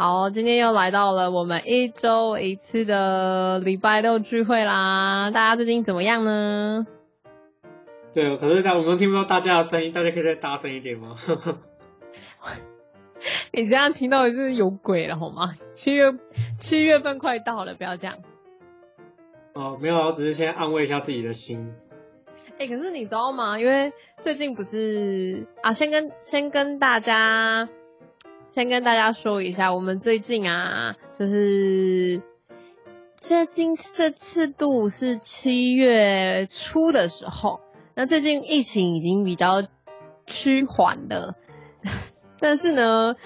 好，今天又来到了我们一周一次的礼拜六聚会啦。大家最近怎么样呢？对，可是大我们听不到大家的声音，大家可以再大声一点吗？你这样听到是有鬼了好吗？七月七月份快到了，不要这样。哦，没有，我只是先安慰一下自己的心。哎、可是你知道吗？因为最近不是啊，先跟先跟大家先跟大家说一下，我们最近啊，就是这今这次度是七月初的时候，那最近疫情已经比较趋缓了，但是呢。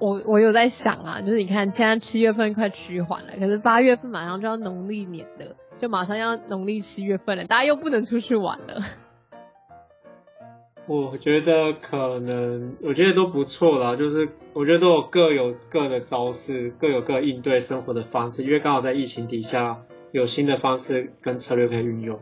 我我有在想啊，就是你看现在七月份快趋缓了，可是八月份马上就要农历年了，就马上要农历七月份了，大家又不能出去玩了。我觉得可能，我觉得都不错啦，就是我觉得都有各有各的招式，各有各应对生活的方式，因为刚好在疫情底下有新的方式跟策略可以运用。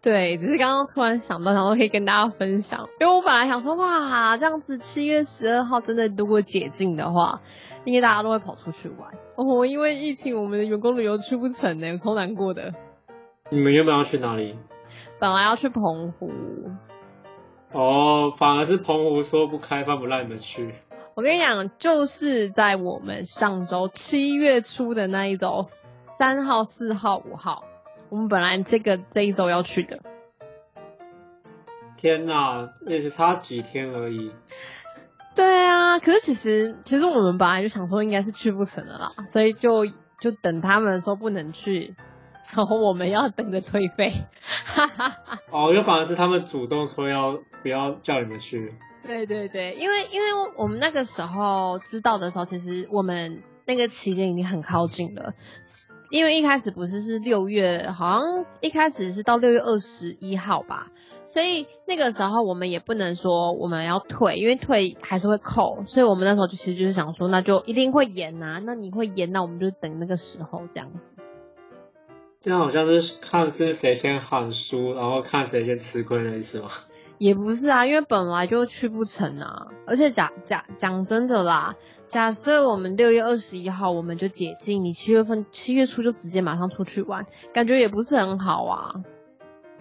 对，只是刚刚突然想到，然后可以跟大家分享，因为我本来想说，哇，这样子七月十二号真的如果解禁的话，应该大家都会跑出去玩。哦，因为疫情，我们的员工旅游去不成呢，我超难过的。你们原本要去哪里？本来要去澎湖，哦，反而是澎湖说不开放，不让你们去。我跟你讲，就是在我们上周七月初的那一周，三号、四号、五号。我们本来这个这一周要去的，天哪，也是差几天而已。对啊，可是其实其实我们本来就想说应该是去不成的啦，所以就就等他们说不能去，然后我们要等着退费。哦，又反而是他们主动说要不要叫你们去。对对对，因为因为我们那个时候知道的时候，其实我们那个期间已经很靠近了。因为一开始不是是六月，好像一开始是到六月二十一号吧，所以那个时候我们也不能说我们要退，因为退还是会扣，所以我们那时候就其实就是想说，那就一定会延呐、那你会延，那我们就等那个时候这样子。这样好像是看是谁先喊输，然后看谁先吃亏的意思吗？也不是啊，因为本来就去不成啊，而且假假讲真的啦，假设我们六月二十一号我们就解禁，你七月份七月初就直接马上出去玩，感觉也不是很好啊。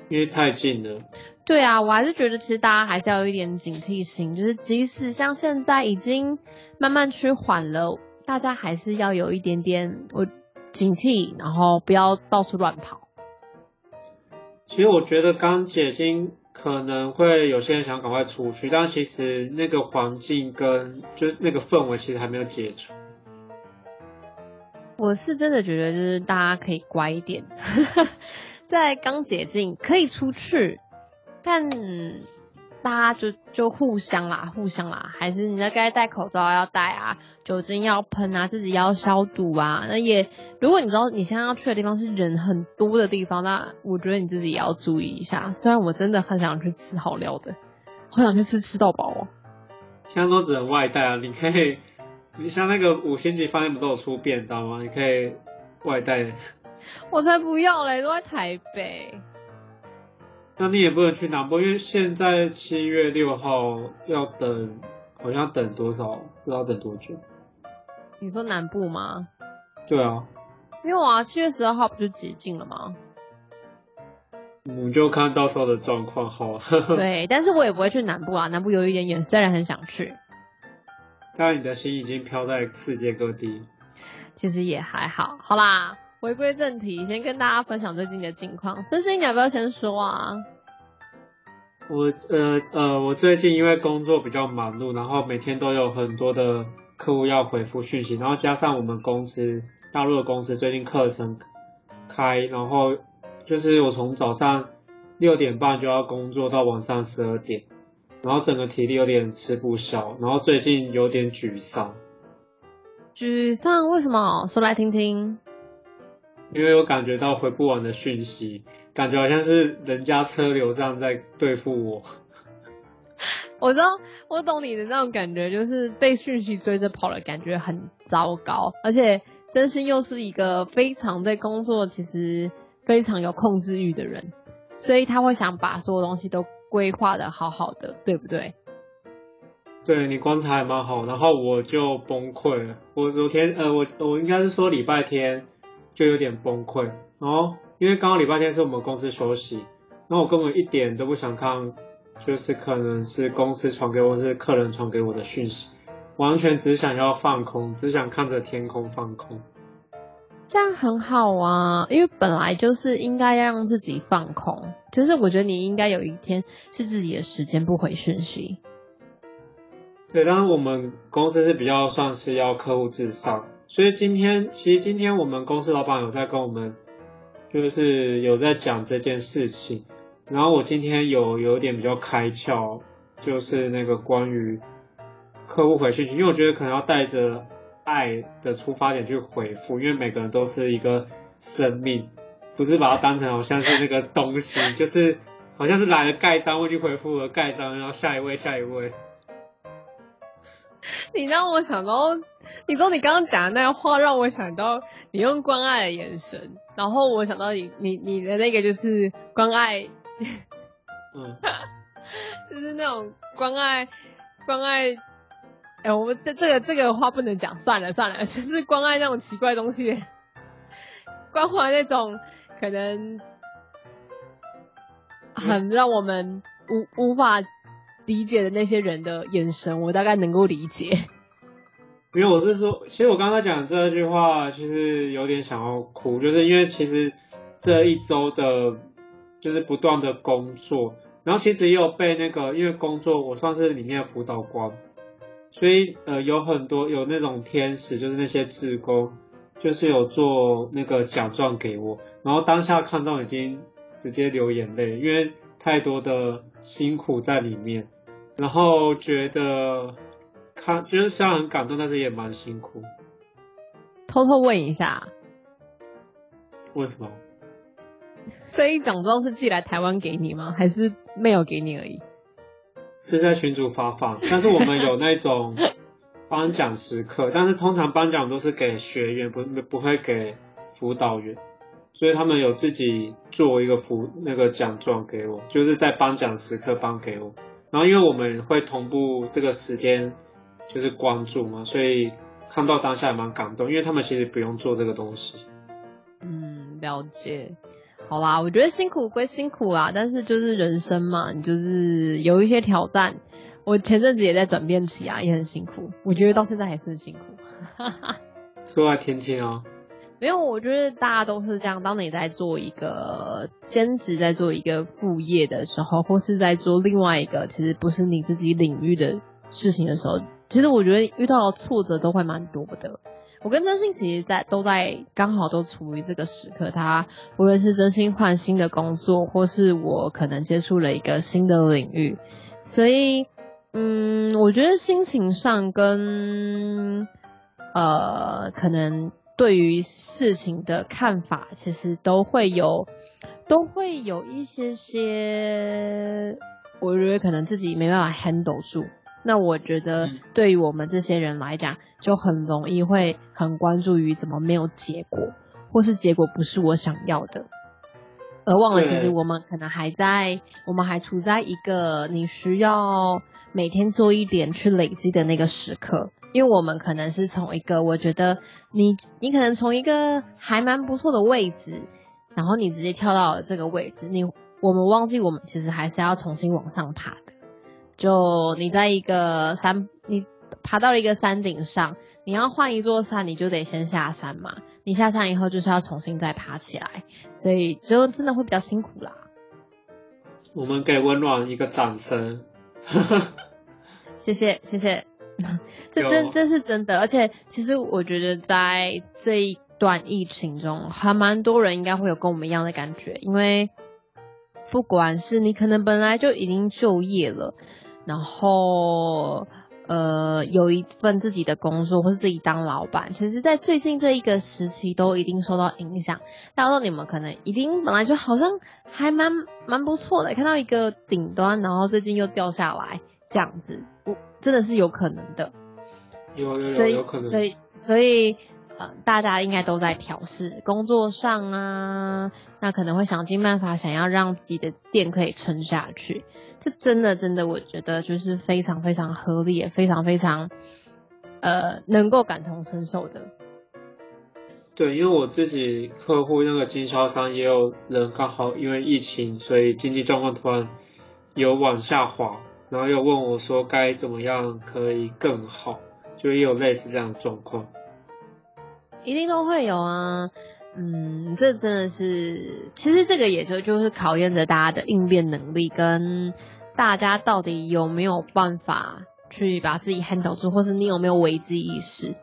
因为太近了。对啊，我还是觉得其实大家还是要有一点警惕心，就是即使像现在已经慢慢趋缓了，大家还是要有一点点我警惕，然后不要到处乱跑。其实我觉得刚解禁可能会有些人想赶快出去，但其实那个环境跟就是那个氛围其实还没有解除。我是真的觉得，就是大家可以乖一点，在刚解禁可以出去，但大家就就互相啦，互相啦，还是你那该戴口罩要戴啊，酒精要喷啊，自己要消毒啊。那也，如果你知道你现在要去的地方是人很多的地方，那我觉得你自己也要注意一下。虽然我真的很想去吃好料的，好想去吃吃到饱哦。现在都只能外带啊，你可以，你像那个五星级饭店不都有出便当吗？你可以外带。我才不要嘞，都在台北。那你也不能去南部，因为现在七月六号要等，好像等多少？不知道等多久。你说南部吗？对啊，因为我啊，七月十二号不就解禁了吗？我们就看到时候的状况好了。对，但是我也不会去南部啊，南部有一点远，虽然很想去，但你的心已经飘在世界各地。其实也还好。好啦，回归正题，先跟大家分享最近的近况。真心，你要不要先说啊？我呃呃，我最近因为工作比较忙碌，然后每天都有很多的客户要回复讯息，然后加上我们公司大陆的公司最近课程开，然后就是我从早上六点半就要工作到晚上十二点，然后整个体力有点吃不消，然后最近有点沮丧。沮丧？为什么？说来听听。因为我感觉到回不完的讯息，感觉好像是人家车流这样在对付我。我知道，我懂你的那种感觉，就是被讯息追着跑的感觉很糟糕，而且真心又是一个非常对工作其实非常有控制欲的人，所以他会想把所有东西都规划的好好的，对不对？对你观察还蛮好，然后我就崩溃了。我昨天呃，我我应该是说礼拜天就有点崩溃，然后因为刚刚礼拜天是我们公司休息，然后我根本一点都不想看。就是可能是公司传给我，是客人传给我的讯息，完全只想要放空，只想看着天空放空。这样很好啊，因为本来就是应该要让自己放空。就是我觉得你应该有一天是自己的时间不回讯息。对，当然我们公司是比较算是要客户至上，所以今天其实今天我们公司老板有在跟我们，就是有在讲这件事情。然后我今天有有点比较开窍，就是那个关于客户回信息，因为我觉得可能要带着爱的出发点去回复，因为每个人都是一个生命，不是把它当成好像是那个东西，就是好像是来了盖章，我去回复了盖章，然后下一位下一位。你让我想到，你说你刚刚讲的那话，让我想到你用关爱的眼神，然后我想到你你你的那个就是关爱。嗯，就是那种关爱，关爱，哎，我们这这个这个话不能讲，算了算了，就是关爱那种奇怪东西，关怀那种可能很让我们无无法理解的那些人的眼神，我大概能够理解。因为我是说，其实我刚才讲这句话，其实有点想要哭，就是因为其实这一周的。就是不断的工作，然后其实也有被那个，因为工作我算是里面的辅导官，所以呃有很多有那种天使，就是那些志工，就是有做那个奖状给我，然后当下看到已经直接流眼泪，因为太多的辛苦在里面，然后觉得看就是虽然很感动，但是也蛮辛苦。偷偷问一下，为什么？所以奖状是寄来台湾给你吗？还是没有给你而已？是在群主发放，但是我们有那种颁奖时刻，但是通常颁奖都是给学员，不不会给辅导员，所以他们有自己做一个辅那个奖状给我，就是在颁奖时刻颁给我。然后因为我们会同步这个时间，就是关注嘛，所以看到当下也蛮感动，因为他们其实不用做这个东西。嗯，了解。好啦，我觉得辛苦归辛苦啦，但是就是人生嘛，你就是有一些挑战。我前阵子也在转变期啊，也很辛苦。我觉得到现在还是很辛苦。说来听听啊。没有，我觉得大家都是这样。当你在做一个兼职，在做一个副业的时候，或是在做另外一个其实不是你自己领域的事情的时候，其实我觉得遇到的挫折都会蛮多的。我跟真心其实在都在刚好都处于这个时刻，他无论是真心换新的工作，或是我可能接触了一个新的领域，所以嗯，我觉得心情上跟呃可能对于事情的看法，其实都会有都会有一些些，我觉得可能自己没办法 handle 住。那我觉得，对于我们这些人来讲，就很容易会很关注于怎么没有结果，或是结果不是我想要的，而忘了其实我们可能还在，我们还处在一个你需要每天做一点去累积的那个时刻，因为我们可能是从一个我觉得你你可能从一个还蛮不错的位置，然后你直接跳到了这个位置，你我们忘记我们其实还是要重新往上爬的。就你在一个山，你爬到了一个山顶上，你要换一座山，你就得先下山嘛。你下山以后就是要重新再爬起来，所以就真的会比较辛苦啦。我们给温暖一个掌声，谢 谢谢谢，这真这是真的，而且其实我觉得在这一段疫情中，还蛮多人应该会有跟我们一样的感觉，因为不管是你可能本来就已经就业了。然后，呃有一份自己的工作，或是自己当老板，其实，在最近这一个时期都一定受到影响。到时候你们可能一定本来就好像还蛮蛮不错的，看到一个顶端，然后最近又掉下来，这样子，我真的是有可能的。有有所以有有可能。所以所以呃，大家应该都在调试工作上啊，那可能会想尽办法想要让自己的店可以撑下去。这真的真的，我觉得就是非常非常合理，也非常非常呃能够感同身受的。对，因为我自己客户那个经销商也有人刚好因为疫情，所以经济状况突然有往下滑，然后又问我说该怎么样可以更好，就也有类似这样的状况。一定都会有啊。嗯，这真的是，其实这个也就就是考验着大家的应变能力，跟大家到底有没有办法去把自己 handle 住，或是你有没有危机意识。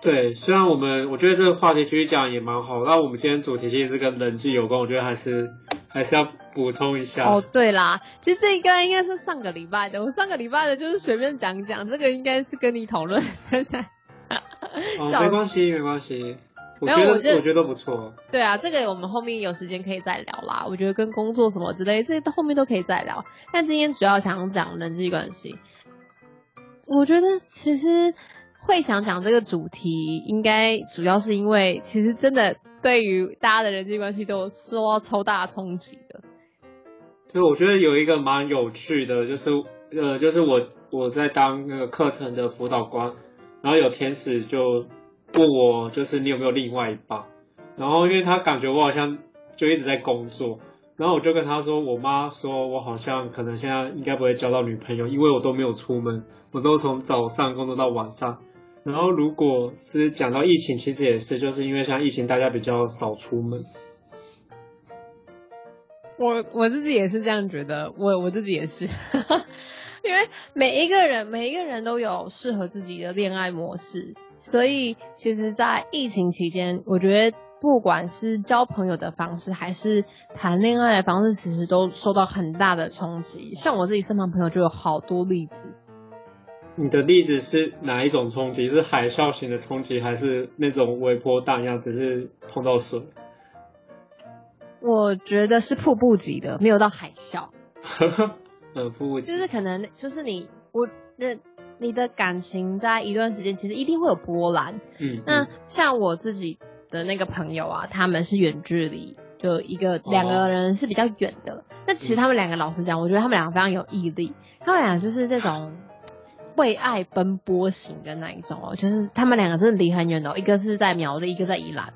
对，虽然我们我觉得这个话题其实讲也蛮好，那我们今天主题其实是跟人际有关，我觉得还是还是要补充一下。哦，对啦，其实这个应该是上个礼拜的，我上个礼拜的就是随便讲讲，这个应该是跟你讨论现在。哦，没关系，没关系，我觉得没有我觉得我觉得不错。对啊，这个我们后面有时间可以再聊啦。我觉得跟工作什么之类，这后面都可以再聊。但今天主要想讲人际关系。我觉得其实会想讲这个主题，应该主要是因为其实真的对于大家的人际关系都有受到超大冲击的。所以我觉得有一个蛮有趣的，就是呃，就是我我在当那个课程的辅导官，然后有天使就问我，就是你有没有另外一半？然后因为他感觉我好像就一直在工作，然后我就跟他说，我妈说我好像可能现在应该不会交到女朋友，因为我都没有出门，我都从早上工作到晚上。然后如果是讲到疫情，其实也是，就是因为像疫情大家比较少出门。我我自己也是这样觉得，我我自己也是，因为每一个人每一个人都有适合自己的恋爱模式，所以其实，在疫情期间，我觉得不管是交朋友的方式，还是谈恋爱的方式，其实都受到很大的冲击。像我自己身旁朋友就有好多例子，你的例子是哪一种冲击？是海啸型的冲击，还是那种微波荡漾，只是碰到水？我觉得是瀑布级的，没有到海啸。呃，不，就是可能就是你我认你的感情在一段时间其实一定会有波澜。嗯，那像我自己的那个朋友啊，他们是远距离，就一个两个人是比较远的。那其实他们两个老实讲，我觉得他们两个非常有毅力，他们俩就是那种。为爱奔波型的那一种哦，就是他们两个真的离很远的、哦，一个是在苗栗，一个在宜兰。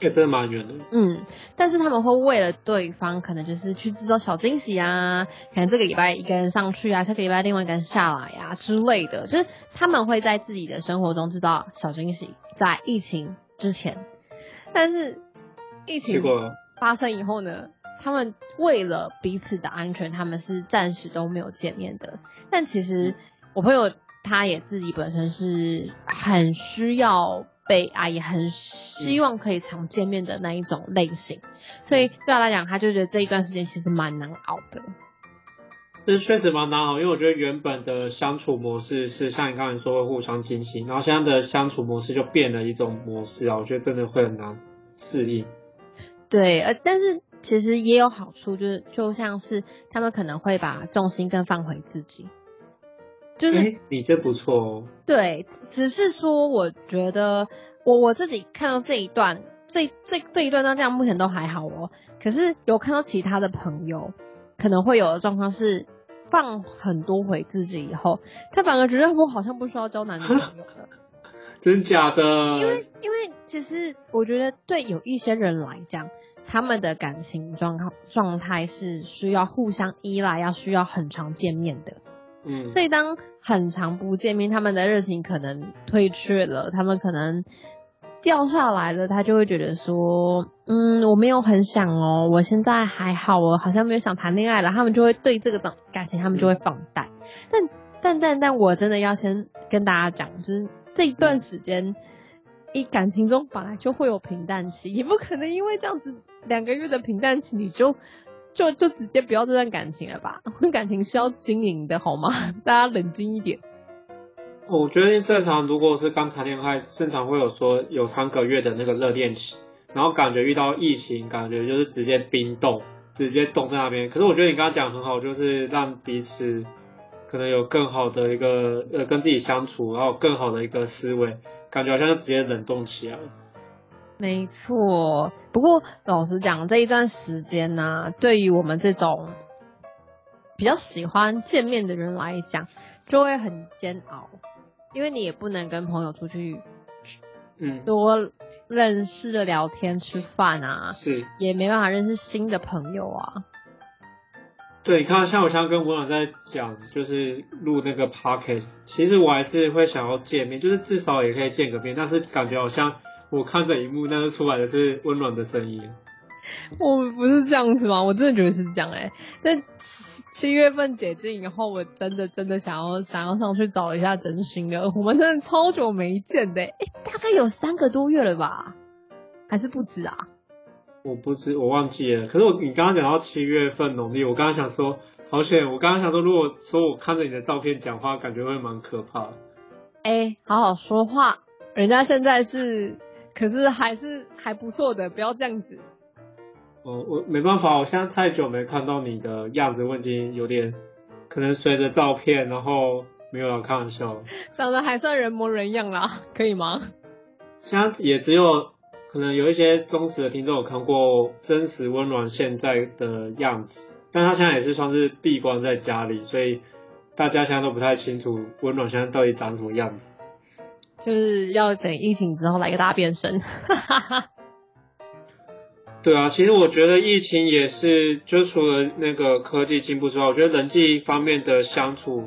也真的蛮远的。嗯，但是他们会为了对方，可能就是去制造小惊喜啊，可能这个礼拜一个人上去啊，下个礼拜另外一个人下来啊之类的，就是他们会在自己的生活中制造小惊喜，在疫情之前，但是疫情发生以后呢，他们为了彼此的安全，他们是暂时都没有见面的。但其实我朋友他也自己本身是很需要被爱，也很希望可以常见面的那一种类型，所以对他来讲，他就觉得这一段时间其实蛮难熬的。这确实蛮难熬，因为我觉得原本的相处模式是像你刚才说会互相惊喜，然后现在的相处模式就变了一种模式啊，我觉得真的会很难适应。对，呃，但是其实也有好处，就是就像是他们可能会把重心更放回自己，就是诶你这不错哦。对，只是说我觉得我我自己看到这一段，这这这一段到这样目前都还好哦，可是有看到其他的朋友可能会有的状况是。放很多回自己以后，他反而觉得我好像不需要交男女朋友了。真假的？因为因为其实我觉得对有一些人来讲，他们的感情状况状态是需要互相依赖，要需要很常见面的。嗯，所以当很长不见面，他们的热情可能退却了，他们可能掉下来了，他就会觉得说，嗯，我没有很想哦，我现在还好我，好像没有想谈恋爱了，他们就会对这个感感情，他们就会放淡。但但但但我真的要先跟大家讲，就是这一段时间，一感情中本来就会有平淡期，也不可能因为这样子两个月的平淡期，你就就就直接不要这段感情了吧？感情是要经营的好吗？大家冷静一点。我觉得正常，如果是刚谈恋爱，正常会有说有三个月的那个热恋期，然后感觉遇到疫情，感觉就是直接冰冻，直接冻在那边。可是我觉得你刚刚讲很好，就是让彼此可能有更好的一个呃跟自己相处，然后更好的一个思维，感觉好像就直接冷冻起来了。没错，不过老实讲，这一段时间呢，对于我们这种比较喜欢见面的人来讲，就会很煎熬。因为你也不能跟朋友出去，嗯，多认识的聊天吃饭啊，是，也没办法认识新的朋友啊。对，你看，像我现在跟文朗在讲，就是录那个 podcast，其实我还是会想要见面，就是至少也可以见个面，但是感觉好像我看着荧幕，但是出来的是温暖的声音。我不是这样子吗？我真的觉得是这样哎。但七七月份解禁以后，我真的真的想要想要上去找一下真心的。我们真的超久没见的，哎，大概有三个多月了吧？还是不止啊？我不知，我忘记了。可是我你刚刚讲到七月份农历，我刚刚想说，好险！我刚刚想说，如果说我看着你的照片讲话，感觉会蛮可怕的。哎，好好说话，人家现在是，可是还是还不错的，不要这样子。哦，我没办法，我现在太久没看到你的样子，我已经有点可能随着照片，然后没有开玩笑，长得还算人模人样啦，可以吗？现在也只有可能有一些忠实的听众有看过真实温暖现在的样子，但他现在也是算是闭关在家里，所以大家现在都不太清楚温暖现在到底长什么样子，就是要等疫情之后来个大变身，哈哈哈。对啊，其实我觉得疫情也是，就除了那个科技进步之外，我觉得人际方面的相处，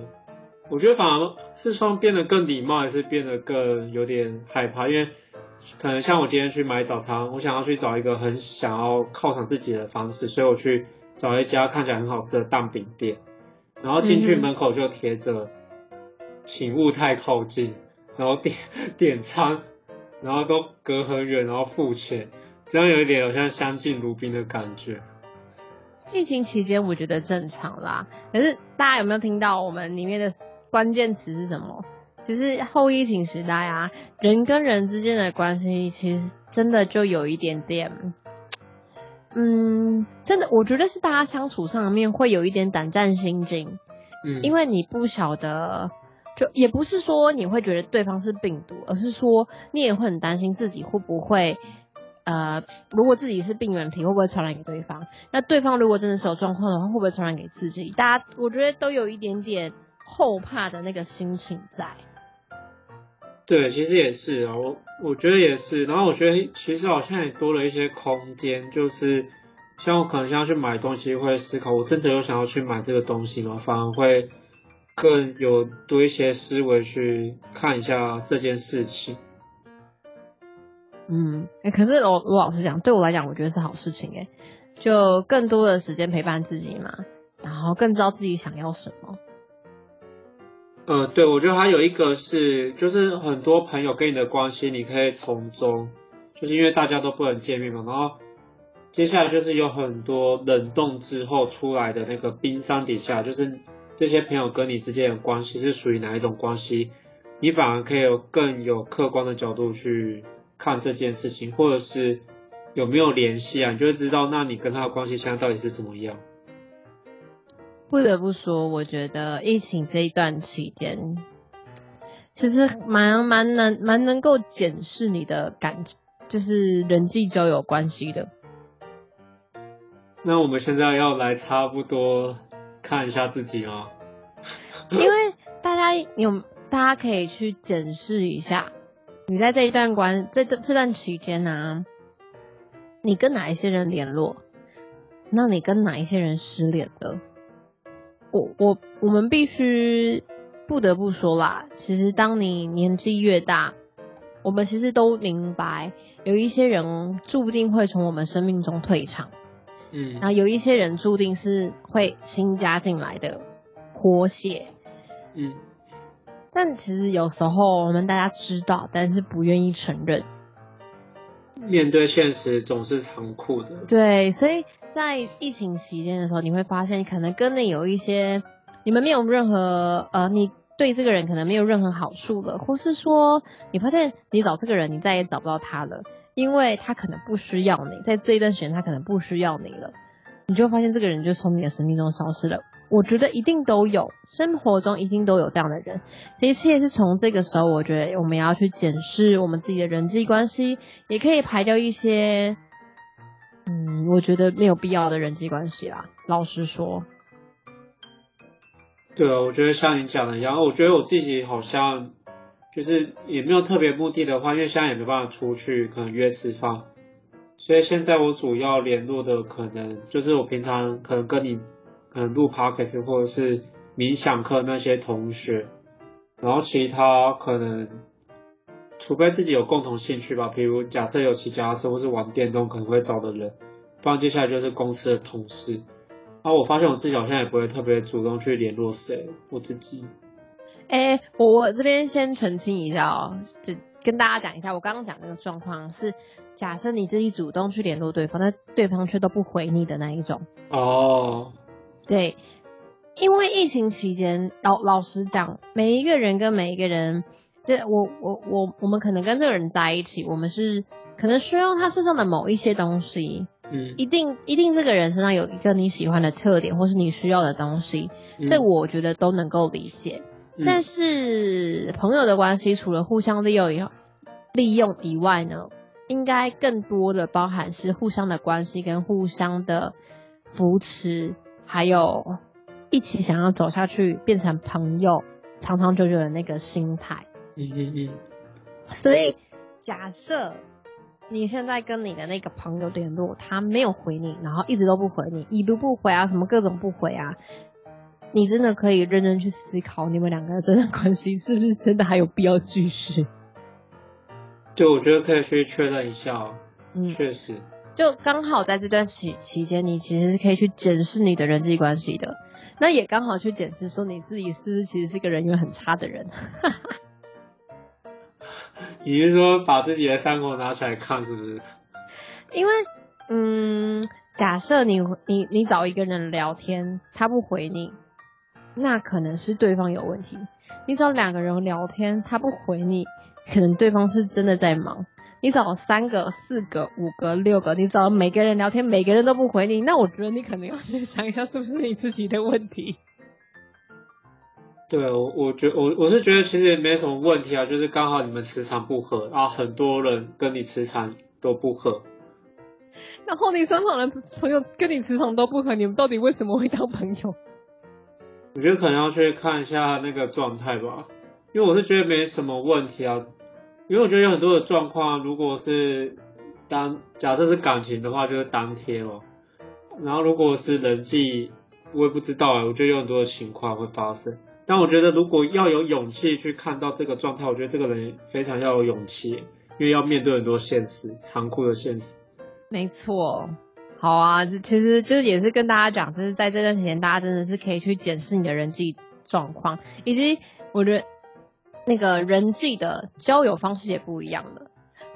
我觉得反而是说变得更礼貌，还是变得更有点害怕。因为可能像我今天去买早餐，我想要去找一个很想要犒赏自己的方式，所以我去找一家看起来很好吃的蛋饼店，然后进去门口就贴着“请勿太靠近”，然后点点餐，然后都隔很远，然后付钱。这样有一点好像相敬如宾的感觉。疫情期间我觉得正常啦，可是大家有没有听到我们里面的关键词是什么？其实后疫情时代啊，人跟人之间的关系其实真的就有一点点，嗯，真的我觉得是大家相处上面会有一点胆战心惊，嗯，因为你不晓得，就也不是说你会觉得对方是病毒，而是说你也会很担心自己会不会。呃，如果自己是病原体，会不会传染给对方？那对方如果真的是有状况的话，会不会传染给自己？大家我觉得都有一点点后怕的那个心情在。对，其实也是啊，我我觉得也是。然后我觉得其实好像也多了一些空间，就是像我可能想要去买东西，会思考我真的有想要去买这个东西吗？反而会更有多一些思维去看一下这件事情。嗯，哎，可是我我老实讲，对我来讲，我觉得是好事情哎，就更多的时间陪伴自己嘛，然后更知道自己想要什么。呃，对，我觉得还有一个是，就是很多朋友跟你的关系，你可以从中，就是因为大家都不能见面嘛，然后接下来就是有很多冷冻之后出来的那个冰山底下，就是这些朋友跟你之间的关系是属于哪一种关系，你反而可以有更有客观的角度去。看这件事情，或者是有没有联系啊？你就会知道，那你跟他的关系现在到底是怎么样？不得不说，我觉得疫情这一段期间，其实蛮蛮能蛮能够检视你的感，就是人际交友关系的。那我们现在要来差不多看一下自己哦，因为大家有，大家可以去检视一下。你在这一段关这段这段期间呢，你跟哪一些人联络？那你跟哪一些人失联的？我我我们必须不得不说啦，其实当你年纪越大，我们其实都明白，有一些人注定会从我们生命中退场，嗯，然后有一些人注定是会新加进来的活血，嗯。但其实有时候我们大家知道，但是不愿意承认。面对现实总是残酷的。对，所以在疫情期间的时候，你会发现可能跟你有一些，你们没有任何呃，你对这个人可能没有任何好处了，或是说你发现你找这个人，你再也找不到他了，因为他可能不需要你，在这一段时间他可能不需要你了，你就发现这个人就从你的生命中消失了。我觉得一定都有，生活中一定都有这样的人。其实也是从这个时候，我觉得我们要去检视我们自己的人际关系，也可以排掉一些，嗯，我觉得没有必要的人际关系啦。老实说，对啊，我觉得像你讲的一样，我觉得我自己好像就是也没有特别目的的话，因为现在也没办法出去，可能约吃饭，所以现在我主要联络的可能就是我平常可能跟你。可能录 podcast 或者是冥想课那些同学，然后其他可能，除非自己有共同兴趣吧，比如假设有骑脚踏车或是玩电动可能会找的人，不然接下来就是公司的同事。然后我发现我自己好像也不会特别主动去联络谁，我自己。哎，我我这边先澄清一下哦，这跟大家讲一下，我刚刚讲那个状况是，假设你自己主动去联络对方，但对方却都不回你的那一种。哦。对，因为疫情期间，老老实讲，每一个人跟每一个人，这我我我我们可能跟这个人在一起，我们是可能需要他身上的某一些东西，嗯，一定一定这个人身上有一个你喜欢的特点，或是你需要的东西，这我觉得都能够理解。但是朋友的关系，除了互相利用以后利用以外呢，应该更多的包含是互相的关系跟互相的扶持。还有一起想要走下去，变成朋友，长长久久的那个心态。嗯嗯嗯。所以假设你现在跟你的那个朋友联络，他没有回你，然后一直都不回你，已读不回啊，什么各种不回啊，你真的可以认真去思考，你们两个的这段关系是不是真的还有必要继续？对，我觉得可以去确认一下。嗯，确实。就刚好在这段期期间，你其实是可以去检视你的人际关系的。那也刚好去检视说你自己是不是其实是一个人缘很差的人。你是说把自己的伤口拿出来看，是不是？因为，嗯，假设你你你找一个人聊天，他不回你，那可能是对方有问题。你找两个人聊天，他不回你，可能对方是真的在忙。你找三个、四个、五个、六个，你找每个人聊天，每个人都不回你，那我觉得你可能要去想一下，是不是你自己的问题？对，我我觉我我是觉得其实没什么问题啊，就是刚好你们磁场不合，然后很多人跟你磁场都不合。然后你身旁的朋友跟你磁场都不合，你们到底为什么会当朋友？我觉得可能要去看一下那个状态吧，因为我是觉得没什么问题啊。因为我觉得有很多的状况，如果是当假设是感情的话，就是当天哦。然后如果是人际，我也不知道哎。我觉得有很多的情况会发生，但我觉得如果要有勇气去看到这个状态，我觉得这个人非常要有勇气，因为要面对很多现实，残酷的现实。没错，好啊，这其实就是也是跟大家讲，就是在这段时间，大家真的是可以去检视你的人际状况，以及我觉得。那个人际的交友方式也不一样了。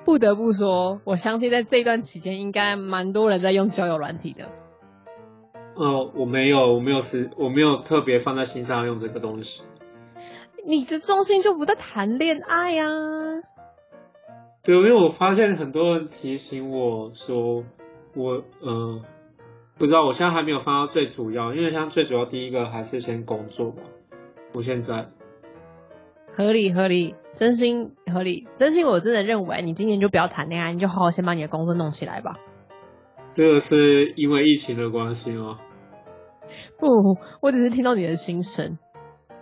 不得不说，我相信在这段期间，应该蛮多人在用交友软体的。呃，我没有，我没有是，我没有特别放在心上用这个东西。你的重心就不在谈恋爱呀？对，因为我发现很多人提醒我说，我呃，不知道，我现在还没有放到最主要，因为像最主要第一个还是先工作吧。我现在。合理合理，真心合理，真心我真的认为你今年就不要谈恋爱，你就好好先把你的工作弄起来吧。这个是因为疫情的关系吗？不，我只是听到你的心声，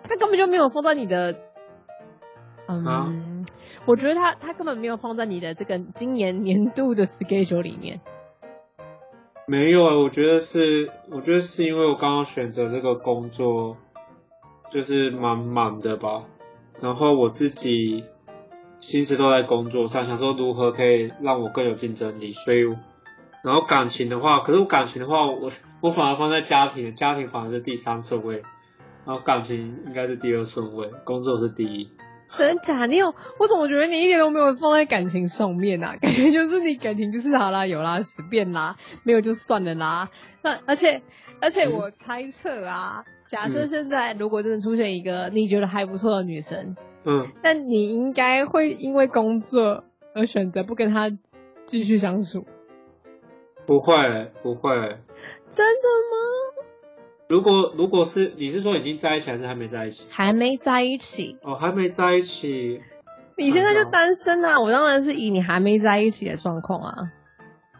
他根本就没有放在你的，嗯，我觉得他他根本没有放在你的这个今年年度的 schedule 里面。没有啊，我觉得是，我觉得是因为我刚刚选择这个工作，就是蛮满的吧。然后我自己心思都在工作上，想说如何可以让我更有竞争力。所以，然后感情的话，可是我感情的话，我我反而放在家庭，家庭反而是第三顺位，然后感情应该是第二顺位，工作是第一。真假？你有？我怎么觉得你一点都没有放在感情上面啊？感觉就是你感情就是好啦，有啦，随便啦，没有就算了啦。那而且而且我猜测啊，假设现在如果真的出现一个你觉得还不错的女生，嗯，那你应该会因为工作而选择不跟她继续相处。不会，不会。真的吗？如果如果是你是说已经在一起还是还没在一起？还没在一起。哦，还没在一起。你现在就单身啊？我当然是以你还没在一起的状况啊。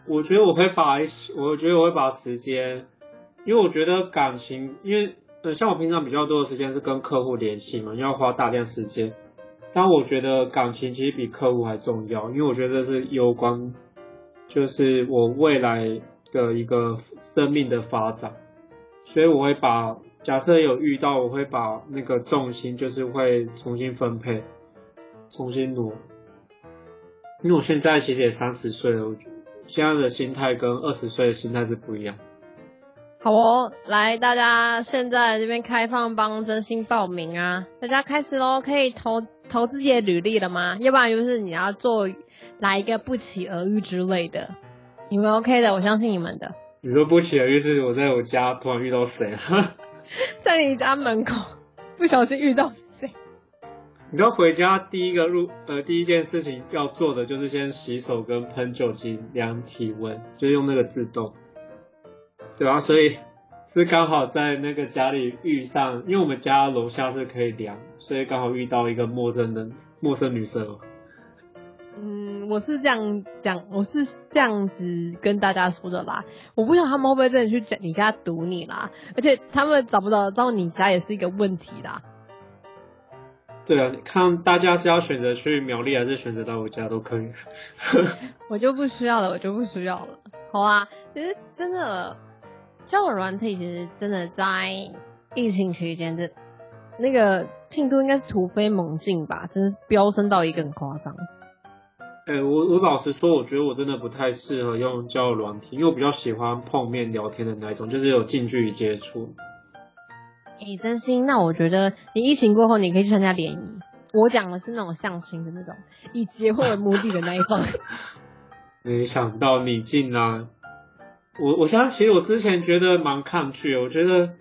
我觉得我会把，我觉得我会把时间，因为我觉得感情，因为呃，像我平常比较多的时间是跟客户联系嘛，要花大量时间。但我觉得感情其实比客户还重要，因为我觉得这是攸关。就是我未来的一个生命的发展，所以我会把假设有遇到，我会把那个重心就是会重新分配，重新挪。因为我现在其实也三十岁了，我觉得现在的心态跟二十岁的心态是不一样。好哦，来大家现在这边开放帮真心报名啊，大家开始喽，可以投投自己的履历了吗？要不然就是你要做。来一个不期而遇之类的，你们 OK 的，我相信你们的。你说不期而遇是我在我家突然遇到谁？在你家门口不小心遇到谁？你知道回家第一个入呃第一件事情要做的就是先洗手跟喷酒精量体温，就用那个自动，对啊，所以是刚好在那个家里遇上，因为我们家楼下是可以量，所以刚好遇到一个陌生的陌生女生。嗯，我是这样讲，我是这样子跟大家说的啦。我不晓得他们会不会真的去讲你家堵你啦，而且他们找不找到你家也是一个问题啦。对啊，看大家是要选择去苗栗还是选择到我家都可以。我就不需要了，我就不需要了。好啊，其实真的交友软体，其实真的在疫情期间，这那个进度应该是突飞猛进吧，真是飙升到一个很夸张。哎，我我老实说，我觉得我真的不太适合用交友软体，因为我比较喜欢碰面聊天的那种，就是有近距离接触。哎，真心，那我觉得你疫情过后，你可以去参加联谊。我讲的是那种相亲的那种，以结婚为目的的那一种。没想到你竟然，我我现在其实我之前觉得蛮抗拒，我觉得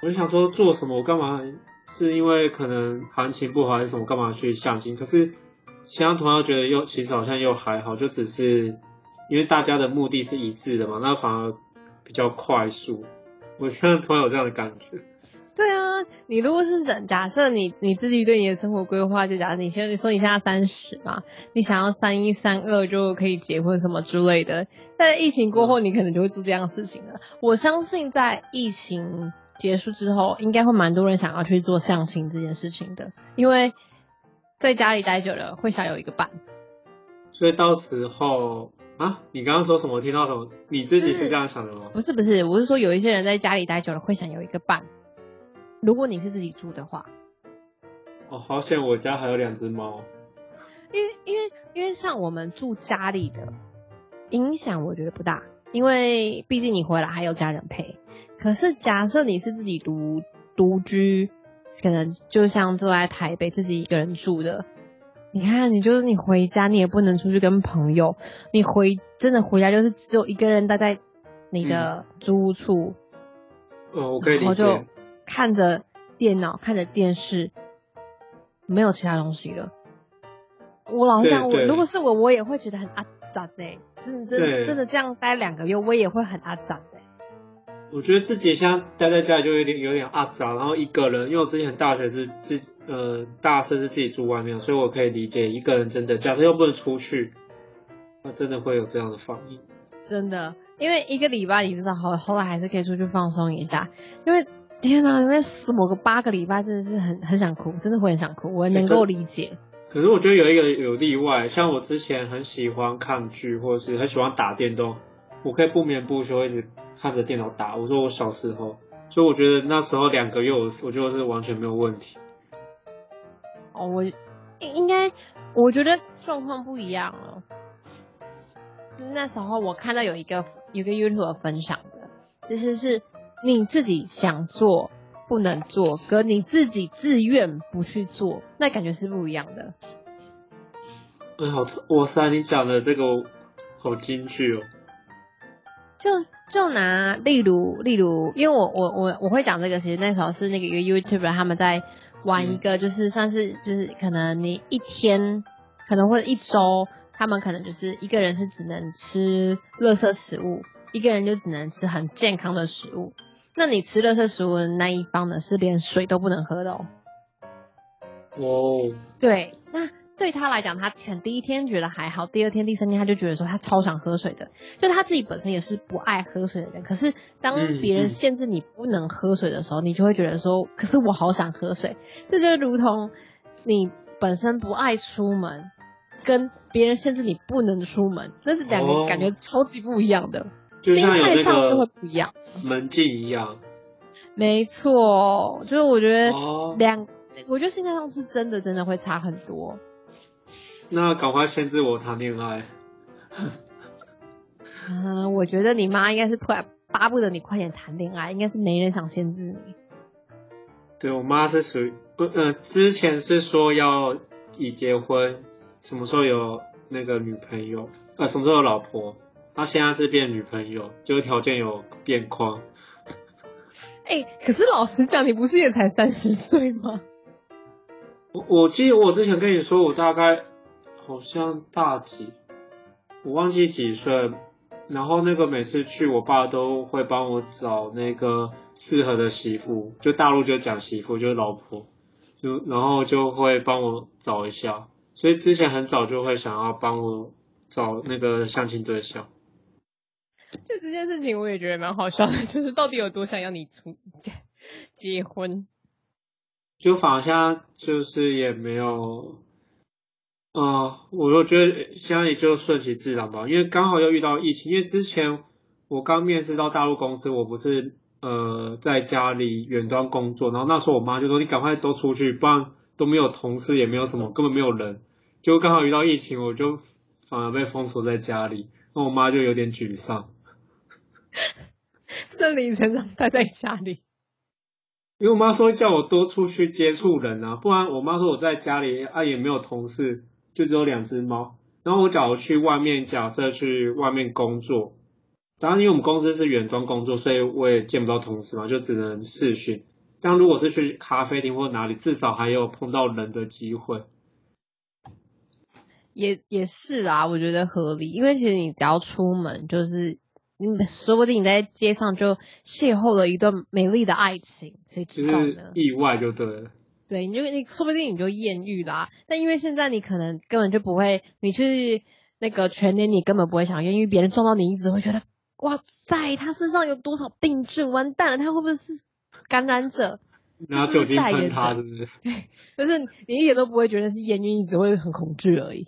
我就想说做什么，我干嘛？是因为可能行情不好还是什么？干嘛去相亲？可是。现在同样觉得又其实好像又还好，就只是因为大家的目的是一致的嘛，那反而比较快速。我现在突然有这样的感觉。对啊，你如果是人，假设你你自己对你的生活规划，就假设你现在说你现在三十嘛，你想要三一三二就可以结婚什么之类的，但疫情过后你可能就会做这样的事情了。我相信在疫情结束之后，应该会蛮多人想要去做相亲这件事情的，因为。在家里待久了会想有一个伴，所以到时候啊，你刚刚说什么？听到什么？你自己是这样想的吗？不是不是，我是说有一些人在家里待久了会想有一个伴。如果你是自己住的话，哦，好险，我家还有两只猫。因为因为因为像我们住家里的影响，我觉得不大，因为毕竟你回来还有家人陪。可是假设你是自己独独居。可能就像住在台北自己一个人住的，你看你就是你回家你也不能出去跟朋友，你回真的回家就是只有一个人待在你的租屋处，嗯，我可以理解。然后就看着电脑看着电视，没有其他东西了。我老实讲，我如果是我，我也会觉得很阿杂的，真真真的这样待两个月，我也会很阿杂的。我觉得自己现在待在家里就有点有点阿杂，然后一个人，因为我之前大学是自呃大四是自己住外面，所以我可以理解一个人真的，假设又不能出去，那真的会有这样的反应。真的，因为一个礼拜你至少后后来还是可以出去放松一下，因为天哪，因为某个八个礼拜真的是很很想哭，真的会很想哭，我能够理解。可是我觉得有一个有例外，像我之前很喜欢看剧，或者是很喜欢打电动，我可以不眠不休一直。看着电脑打，我说我小时候，所以我觉得那时候两个月，我我觉得是完全没有问题。哦，我应该，我觉得状况不一样了。那时候我看到有一个有个 YouTube 分享的，其实是你自己想做不能做，跟你自己自愿不去做，那感觉是不一样的。哎，好，哇塞，你讲的这个好精确哦。就就拿例如例如，因为我我我我会讲这个，其实那时候是那个一个 YouTuber 他们在玩一个，就是算是就是可能你一天可能或者一周，他们可能就是一个人是只能吃垃圾食物，一个人就只能吃很健康的食物。那你吃垃圾食物的那一方呢，是连水都不能喝的哦。哦，对，那。对他来讲，他可能第一天觉得还好，第二天、第三天他就觉得说他超想喝水的，就他自己本身也是不爱喝水的人。可是当别人限制你不能喝水的时候，你就会觉得说，可是我好想喝水。这就如同你本身不爱出门，跟别人限制你不能出门，那是两个感觉超级不一样的，心态上就会不一样，门禁一样。没错，就是我觉得两，我觉得心态上是真的真的会差很多。那赶快限制我谈恋爱。嗯，我觉得你妈应该是快巴不得你快点谈恋爱，应该是没人想限制你。对我妈是属于不呃，之前是说要已结婚，什么时候有那个女朋友，呃，什么时候有老婆。她现在是变女朋友，就是条件有变宽。哎，可是老实讲，你不是也才三十岁吗？我我记得我之前跟你说，我大概。好像大几，我忘记几岁。然后那个每次去，我爸都会帮我找那个适合的媳妇，就大陆就讲媳妇，就是老婆，就然后就会帮我找一下。所以之前很早就会想要帮我找那个相亲对象。就这件事情，我也觉得蛮好笑的，就是到底有多想要你出结结婚？就反像就是也没有。啊，我就觉得现在也就顺其自然吧，因为刚好又遇到疫情。因为之前我刚面试到大陆公司，我不是呃在家里远端工作，然后那时候我妈就说你赶快都出去，不然都没有同事，也没有什么，根本没有人。就刚好遇到疫情，我就反而被封锁在家里，那我妈就有点沮丧。顺理成章待在家里，因为我妈说叫我多出去接触人啊，不然我妈说我在家里啊也没有同事。就只有两只猫，然后我假如去外面，假设去外面工作，当然因为我们公司是远端工作，所以我也见不到同事嘛，就只能视讯。但如果是去咖啡厅或哪里，至少还有碰到人的机会。也也是啊，我觉得合理，因为其实你只要出门，就是你说不定你在街上就邂逅了一段美丽的爱情，谁知道呢？意外就对了。对，你就你说不定你就艳遇啦。但因为现在你可能根本就不会，你去那个全年你根本不会想艳遇，别人撞到你，你只会觉得哇塞，他身上有多少病菌，完蛋了，他会不会是感染者？拿酒精喷他，是不是？对，就是你一点都不会觉得是艳遇，你只会很恐惧而已。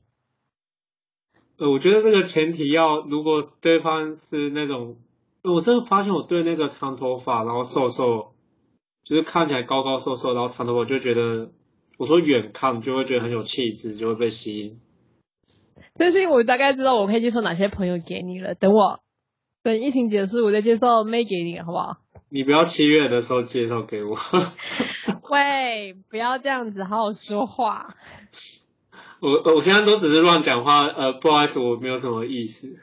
呃，我觉得这个前提要，如果对方是那种，我真的发现我对那个长头发然后瘦瘦。就是看起来高高瘦瘦，然后长头发，就觉得我说远看就会觉得很有气质，就会被吸引。真心，我大概知道我可以介绍哪些朋友给你了。等我等疫情结束，我再介绍妹给你，好不好？你不要七月的时候介绍给我。喂，不要这样子，好好说话。我我现在都只是乱讲话，呃，不好意思，我没有什么意思。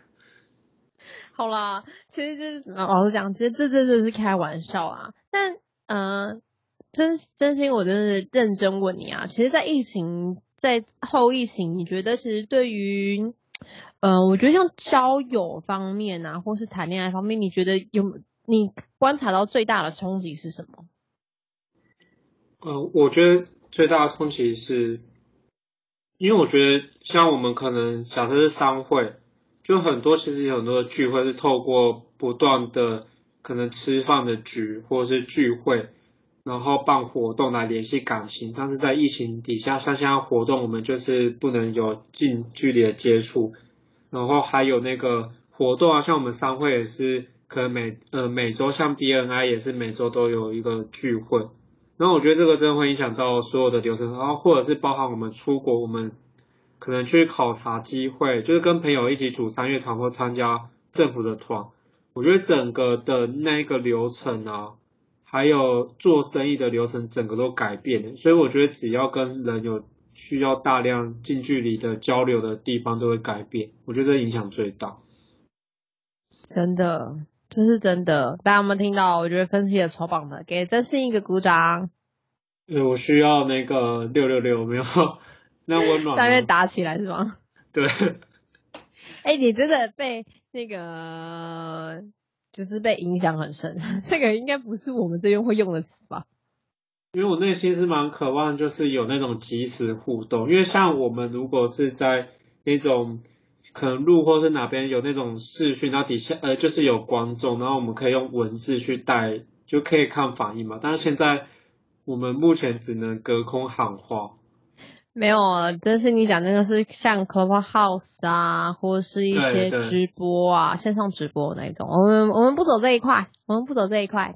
好啦，其实就是老实讲，其实这真的是开玩笑啊，但。嗯，真真心，我真的认真问你啊！其实，在疫情在后疫情，你觉得其实对于，呃，我觉得像交友方面啊，或是谈恋爱方面，你觉得有你观察到最大的冲击是什么？呃，我觉得最大的冲击是，因为我觉得像我们可能假设是商会，就很多其实有很多的聚会是透过不断的。可能吃饭的局或者是聚会，然后办活动来联系感情，但是在疫情底下，像现在活动我们就是不能有近距离的接触，然后还有那个活动啊，像我们商会也是可能每呃每周像 BNI 也是每周都有一个聚会，然后我觉得这个真的会影响到所有的流程，然后或者是包含我们出国，我们可能去考察机会，就是跟朋友一起组三月团或参加政府的团。我觉得整个的那个流程啊，还有做生意的流程，整个都改变了。所以我觉得只要跟人有需要大量近距离的交流的地方，都会改变。我觉得影响最大。真的，这是真的。大家有没有听到？我觉得分析的超棒的，给真心一个鼓掌。对，我需要那个六六六，没有那温暖。下面打起来是吗？对。哎，你真的被那个，就是被影响很深。这个应该不是我们这边会用的词吧？因为我内心是蛮渴望，就是有那种即时互动。因为像我们如果是在那种可能路或是哪边有那种视讯，然后底下呃就是有观众，然后我们可以用文字去带，就可以看反应嘛。但是现在我们目前只能隔空喊话。没有啊，真是你讲那个是像 Clubhouse 啊，或者是一些直播啊，线上直播那种。我们我们不走这一块，我们不走这一块。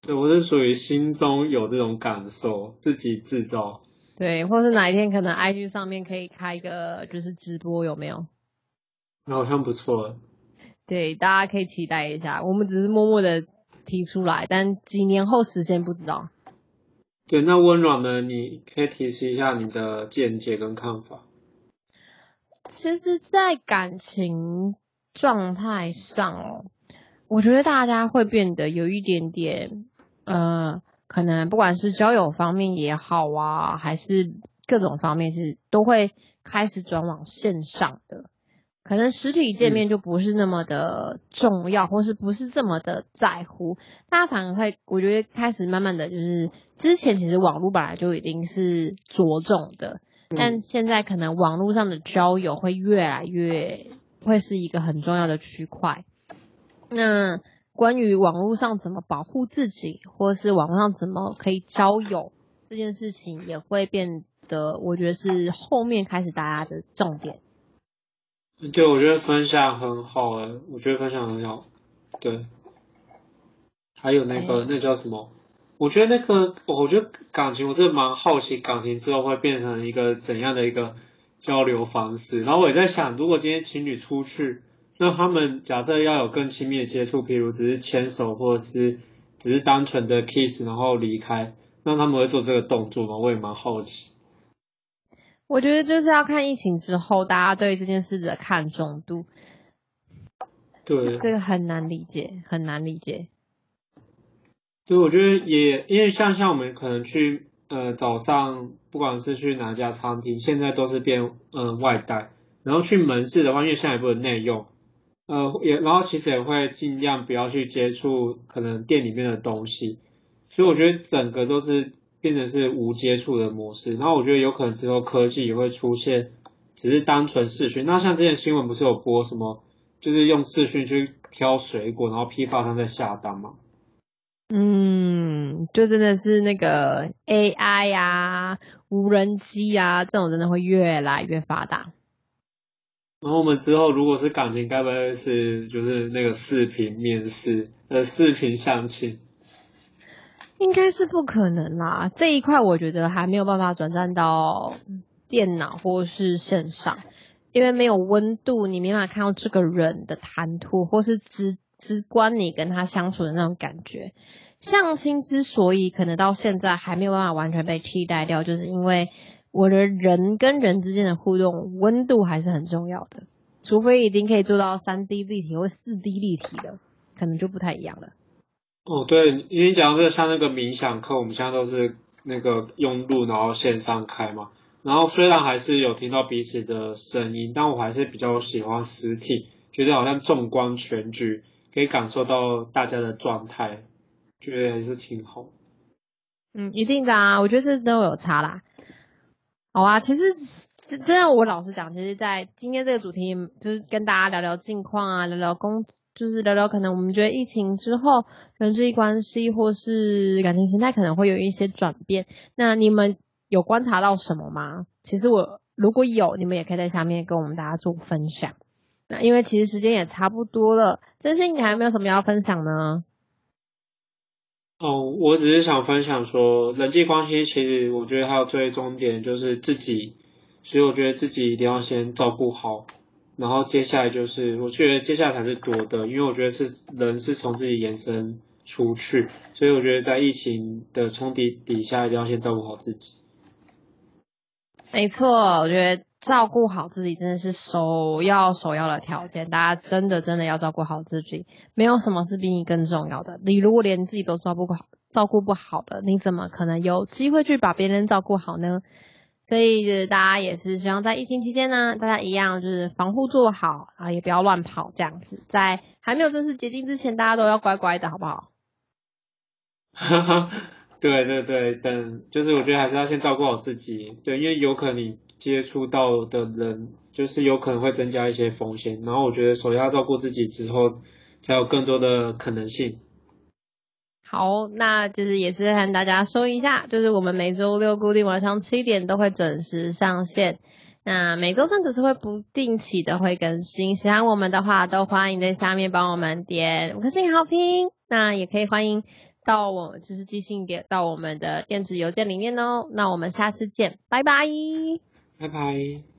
对，我是属于心中有这种感受，自己制造。对，或是哪一天可能 IG 上面可以开一个就是直播，有没有？那好像不错。对，大家可以期待一下。我们只是默默的提出来，但几年后实现不知道。对，那温暖呢？你可以提示一下你的见解跟看法。其实，在感情状态上哦，我觉得大家会变得有一点点，呃，可能不管是交友方面也好啊，还是各种方面，是都会开始转往线上的。可能实体见面就不是那么的重要，或是不是这么的在乎，大家反而会，我觉得开始慢慢的就是，之前其实网络本来就已经是着重的，但现在可能网络上的交友会越来越会是一个很重要的区块。那关于网络上怎么保护自己，或是网络上怎么可以交友这件事情，也会变得，我觉得是后面开始大家的重点。对，我觉得分享很好哎，我觉得分享很好。对，还有那个那叫什么？我觉得那个，我觉得感情，我是蛮好奇感情之后会变成一个怎样的一个交流方式。然后我也在想，如果今天情侣出去，那他们假设要有更亲密的接触，比如只是牵手，或者是只是单纯的 kiss，然后离开，那他们会做这个动作吗？我也蛮好奇。我觉得就是要看疫情之后大家对这件事的看重度，对，这个很难理解，很难理解。对，我觉得也因为像像我们可能去呃早上不管是去哪家餐厅，现在都是变呃外带，然后去门市的话，因为现在也不能内用，呃也然后其实也会尽量不要去接触可能店里面的东西，所以我觉得整个都是。变成是无接触的模式，然后我觉得有可能之后科技也会出现，只是单纯视讯。那像之前新闻不是有播什么，就是用视讯去挑水果，然后批发商在下单吗？嗯，就真的是那个 AI 呀、无人机呀，这种真的会越来越发达。然后我们之后如果是感情，该不会是就是那个视频面试，呃，视频相亲？应该是不可能啦，这一块我觉得还没有办法转战到电脑或是线上，因为没有温度，你没办法看到这个人的谈吐，或是直直观你跟他相处的那种感觉。相亲之所以可能到现在还没有办法完全被替代掉，就是因为我的人跟人之间的互动温度还是很重要的，除非已经可以做到三 D 立体或四 D 立体的，可能就不太一样了。哦，对，因为讲这个像那个冥想课，我们现在都是那个用录，然后线上开嘛。然后虽然还是有听到彼此的声音，但我还是比较喜欢实体，觉得好像纵观全局，可以感受到大家的状态，觉得还是挺好。嗯，一定的啊，我觉得这都有差啦。好啊，其实真的，我老实讲，其实，在今天这个主题，就是跟大家聊聊近况啊，聊聊工。就是聊聊，可能我们觉得疫情之后人际关系或是感情形态可能会有一些转变。那你们有观察到什么吗？其实我如果有，你们也可以在下面跟我们大家做分享。那因为其实时间也差不多了，真心你还没有什么要分享呢？哦，我只是想分享说，人际关系其实我觉得还有最终点就是自己，所以我觉得自己一定要先照顾好。然后接下来就是，我觉得接下来才是多的，因为我觉得是人是从自己延伸出去，所以我觉得在疫情的冲底底下，一定要先照顾好自己。没错，我觉得照顾好自己真的是首要首要的条件。大家真的真的要照顾好自己，没有什么是比你更重要的。你如果连自己都照顾不好，照顾不好的，你怎么可能有机会去把别人照顾好呢？所以就是大家也是希望在疫情期间呢，大家一样就是防护做好啊，也不要乱跑这样子。在还没有正式解禁之前，大家都要乖乖的，好不好？哈哈。对对对，等就是我觉得还是要先照顾好自己，对，因为有可能你接触到的人，就是有可能会增加一些风险，然后我觉得首先要照顾自己之后，才有更多的可能性。好，那就是也是和大家说一下，就是我们每周六固定晚上七点都会准时上线，那每周三只是会不定期的会更新，喜欢我们的话都欢迎在下面帮我们点五颗星好评，那也可以欢迎。到我就是寄信点到我们的电子邮件里面哦，那我们下次见，拜拜，拜拜。